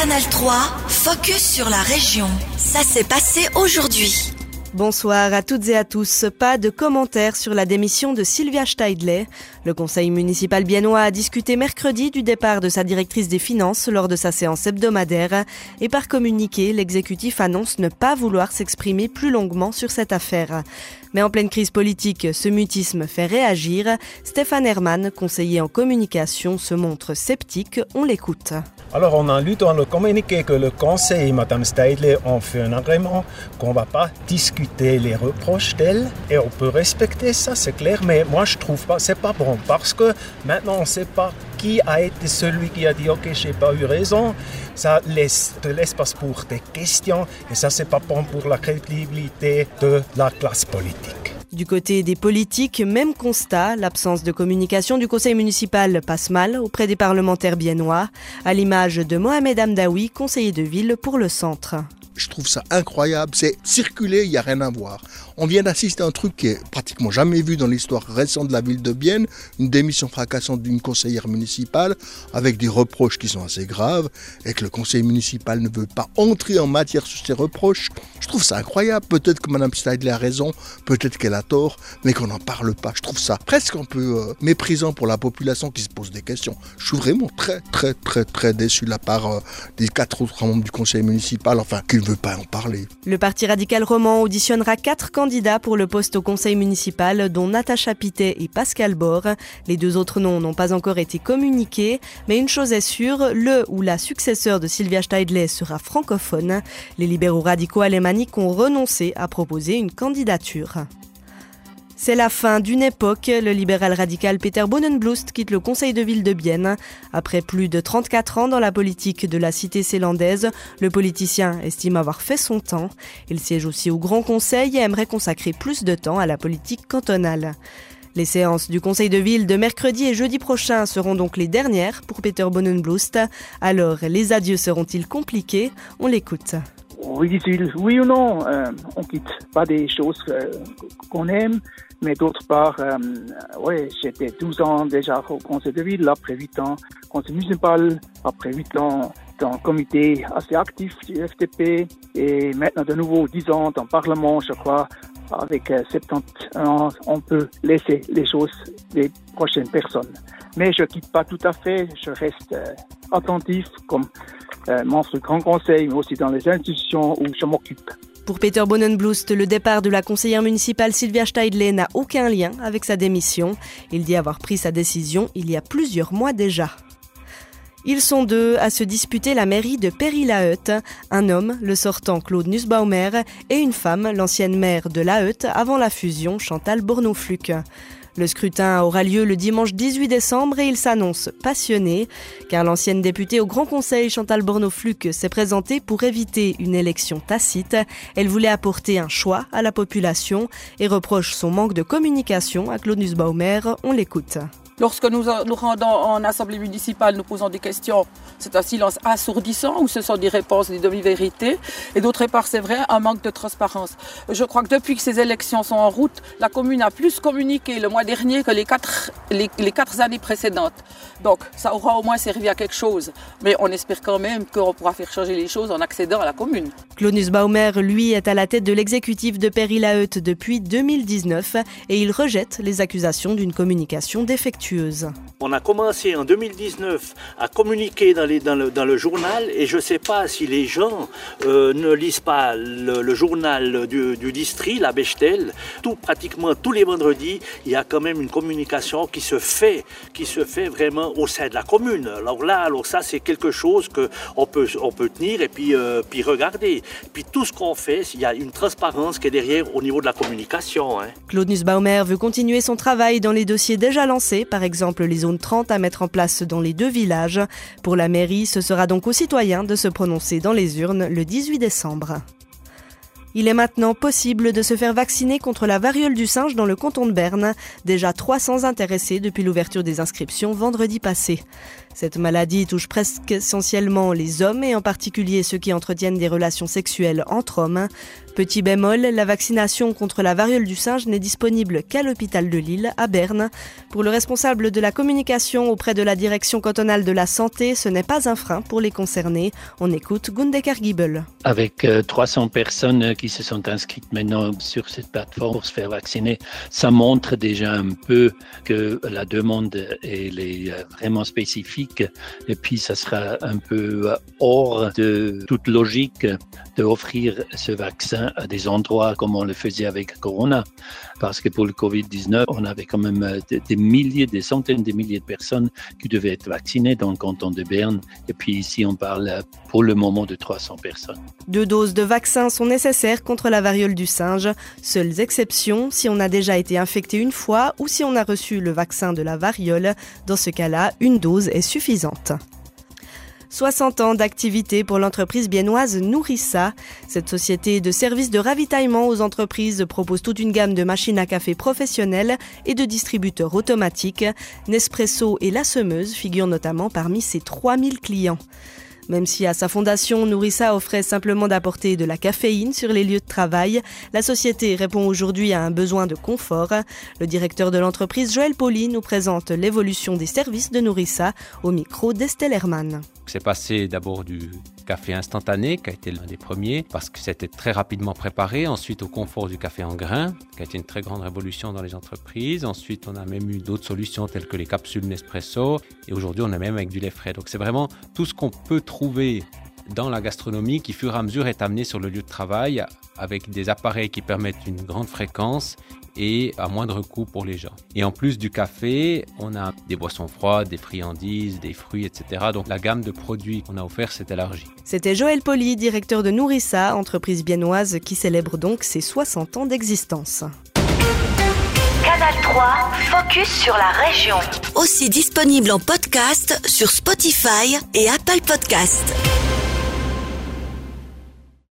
Canal 3, focus sur la région. Ça s'est passé aujourd'hui. Bonsoir à toutes et à tous. Pas de commentaires sur la démission de Sylvia Steidley. Le conseil municipal biennois a discuté mercredi du départ de sa directrice des finances lors de sa séance hebdomadaire et par communiqué, l'exécutif annonce ne pas vouloir s'exprimer plus longuement sur cette affaire. Mais en pleine crise politique, ce mutisme fait réagir. Stéphane Herman, conseiller en communication, se montre sceptique. On l'écoute. Alors, on a lu dans le communiqué que le conseil et Mme Steidley ont fait un agrément qu'on ne va pas discuter les reproches d'elle et on peut respecter ça, c'est clair. Mais moi, je trouve pas, c'est pas bon parce que maintenant, on ne sait pas qui a été celui qui a dit ok j'ai pas eu raison ça laisse laisse pas pour tes questions et ça c'est pas bon pour la crédibilité de la classe politique. Du côté des politiques, même constat, l'absence de communication du conseil municipal passe mal auprès des parlementaires biennois, à l'image de Mohamed Amdaoui, conseiller de ville pour le centre je trouve ça incroyable. C'est circuler, il n'y a rien à voir. On vient d'assister à un truc qui est pratiquement jamais vu dans l'histoire récente de la ville de Bienne, une démission fracassante d'une conseillère municipale avec des reproches qui sont assez graves et que le conseil municipal ne veut pas entrer en matière sur ces reproches. Je trouve ça incroyable. Peut-être que Mme Steidler a raison, peut-être qu'elle a tort, mais qu'on n'en parle pas. Je trouve ça presque un peu euh, méprisant pour la population qui se pose des questions. Je suis vraiment très, très, très, très déçu de la part euh, des quatre autres membres du conseil municipal, enfin, qu'ils Le Parti radical roman auditionnera quatre candidats pour le poste au conseil municipal, dont Natacha Pitet et Pascal Bor. Les deux autres noms n'ont pas encore été communiqués, mais une chose est sûre, le ou la successeur de Sylvia Steidley sera francophone. Les libéraux radicaux alémaniques ont renoncé à proposer une candidature. C'est la fin d'une époque. Le libéral radical Peter Bonenblust quitte le conseil de ville de Bienne. Après plus de 34 ans dans la politique de la cité zélandaise, le politicien estime avoir fait son temps. Il siège aussi au Grand Conseil et aimerait consacrer plus de temps à la politique cantonale. Les séances du Conseil de ville de mercredi et jeudi prochain seront donc les dernières pour Peter Bonenblust. Alors, les adieux seront-ils compliqués? On l'écoute. Oui, oui ou non, euh, on quitte pas des choses euh, qu'on aime, mais d'autre part, euh, ouais, j'étais 12 ans déjà au conseil de ville, après 8 ans conseil municipal, après 8 ans dans le comité assez actif du FTP et maintenant de nouveau 10 ans dans le Parlement, je crois, avec 70 ans, on peut laisser les choses des prochaines personnes. Mais je quitte pas tout à fait, je reste euh, attentif comme euh, membre du Grand Conseil, mais aussi dans les institutions où je m'occupe. Pour Peter Bonenblust, le départ de la conseillère municipale Sylvia Steidle n'a aucun lien avec sa démission. Il dit avoir pris sa décision il y a plusieurs mois déjà. Ils sont deux à se disputer la mairie de Péry-la-Heute, un homme, le sortant Claude Nussbaumer, et une femme, l'ancienne maire de la Heute avant la fusion, Chantal Bournofluc. Le scrutin aura lieu le dimanche 18 décembre et il s'annonce passionné, car l'ancienne députée au Grand Conseil Chantal Bornofluc s'est présentée pour éviter une élection tacite. Elle voulait apporter un choix à la population et reproche son manque de communication à Claude Nussbaumer. On l'écoute. Lorsque nous nous rendons en assemblée municipale, nous posons des questions, c'est un silence assourdissant ou ce sont des réponses, des demi-vérités. Et d'autre part, c'est vrai, un manque de transparence. Je crois que depuis que ces élections sont en route, la commune a plus communiqué le mois dernier que les quatre, les, quatre années précédentes. Donc, ça aura au moins servi à quelque chose. Mais on espère quand même qu'on pourra faire changer les choses en accédant à la commune. Clonus Baumer, lui, est à la tête de l'exécutif de Péry-la-Heute depuis 2019 et il rejette les accusations d'une communication défectueuse. On a commencé en 2019 à communiquer dans, le, journal et je ne sais pas si les gens euh, ne lisent pas le, journal du, district, la Bechtel. Tout, pratiquement tous les vendredis, il y a quand même une communication qui se fait, qui se fait vraiment au sein de la commune. Alors là, alors ça c'est quelque chose qu'on peut, on peut tenir et puis, euh, puis regarder. Puis tout ce qu'on fait, il y a une transparence qui est derrière au niveau de la communication. Hein. Claude Nussbaumer veut continuer son travail dans les dossiers déjà lancés par par exemple les zones 30 à mettre en place dans les deux villages. Pour la mairie, ce sera donc aux citoyens de se prononcer dans les urnes le 18 décembre. Il est maintenant possible de se faire vacciner contre la variole du singe dans le canton de Berne. Déjà 300 intéressés depuis l'ouverture des inscriptions vendredi passé. Cette maladie touche presque essentiellement les hommes et en particulier ceux qui entretiennent des relations sexuelles entre hommes. Petit bémol, la vaccination contre la variole du singe n'est disponible qu'à l'hôpital de Lille, à Berne. Pour le responsable de la communication auprès de la direction cantonale de la santé, ce n'est pas un frein pour les concernés. On écoute Gundekar Giebel. Avec 300 euh, personnes qui se sont inscrites maintenant sur cette plateforme pour se faire vacciner, ça montre déjà un peu que la demande est euh, vraiment spécifique et puis ça sera un peu hors de toute logique d'offrir ce vaccin à des endroits comme on le faisait avec Corona. Parce que pour le Covid-19, on avait quand même euh, des, milliers, des centaines de milliers de personnes qui devaient être vaccinées dans le canton de Berne. Et puis ici, on parle euh, pour le moment de 300 personnes. Deux doses de vaccin sont nécessaires contre la variole du singe. Seules exceptions si on a déjà été infecté une fois ou si on a reçu le vaccin de la variole. Dans ce cas-là, une dose est suffisante. 60 ans d'activité pour l'entreprise biennoise Nourissa. Cette société de services de ravitaillement aux entreprises propose toute une gamme de machines à café professionnelles et de distributeurs automatiques. Nespresso et La Semeuse figurent notamment parmi ses 3000 clients. Même si à sa fondation, Nourissa offrait simplement d'apporter de la caféine sur les lieux de travail, la société répond aujourd'hui à un besoin de confort. Le directeur de l'entreprise, Joël Poli, nous présente l'évolution des services de Nourissa au micro d'Estelle Hermann. C'est passé d'abord du café instantané, qui a été l'un des premiers, parce que c'était très rapidement préparé. Ensuite, au confort du café en grains, qui a été une très grande révolution dans les entreprises. Ensuite, on a même eu d'autres solutions telles que les capsules Nespresso. Et aujourd'hui, on a même avec du lait frais. Donc, c'est vraiment tout ce qu'on peut trouver dans la gastronomie qui, fur et à mesure, est amené sur le lieu de travail avec des appareils qui permettent une grande fréquence et à moindre coût pour les gens. Et en plus du café, on a des boissons froides, des friandises, des fruits, etc. Donc la gamme de produits qu'on a offert s'est élargie. C'était Joël Poli, directeur de Nourissa, entreprise biennoise qui célèbre donc ses 60 ans d'existence. Canal 3, focus sur la région. Aussi disponible en podcast sur Spotify et Apple Podcast.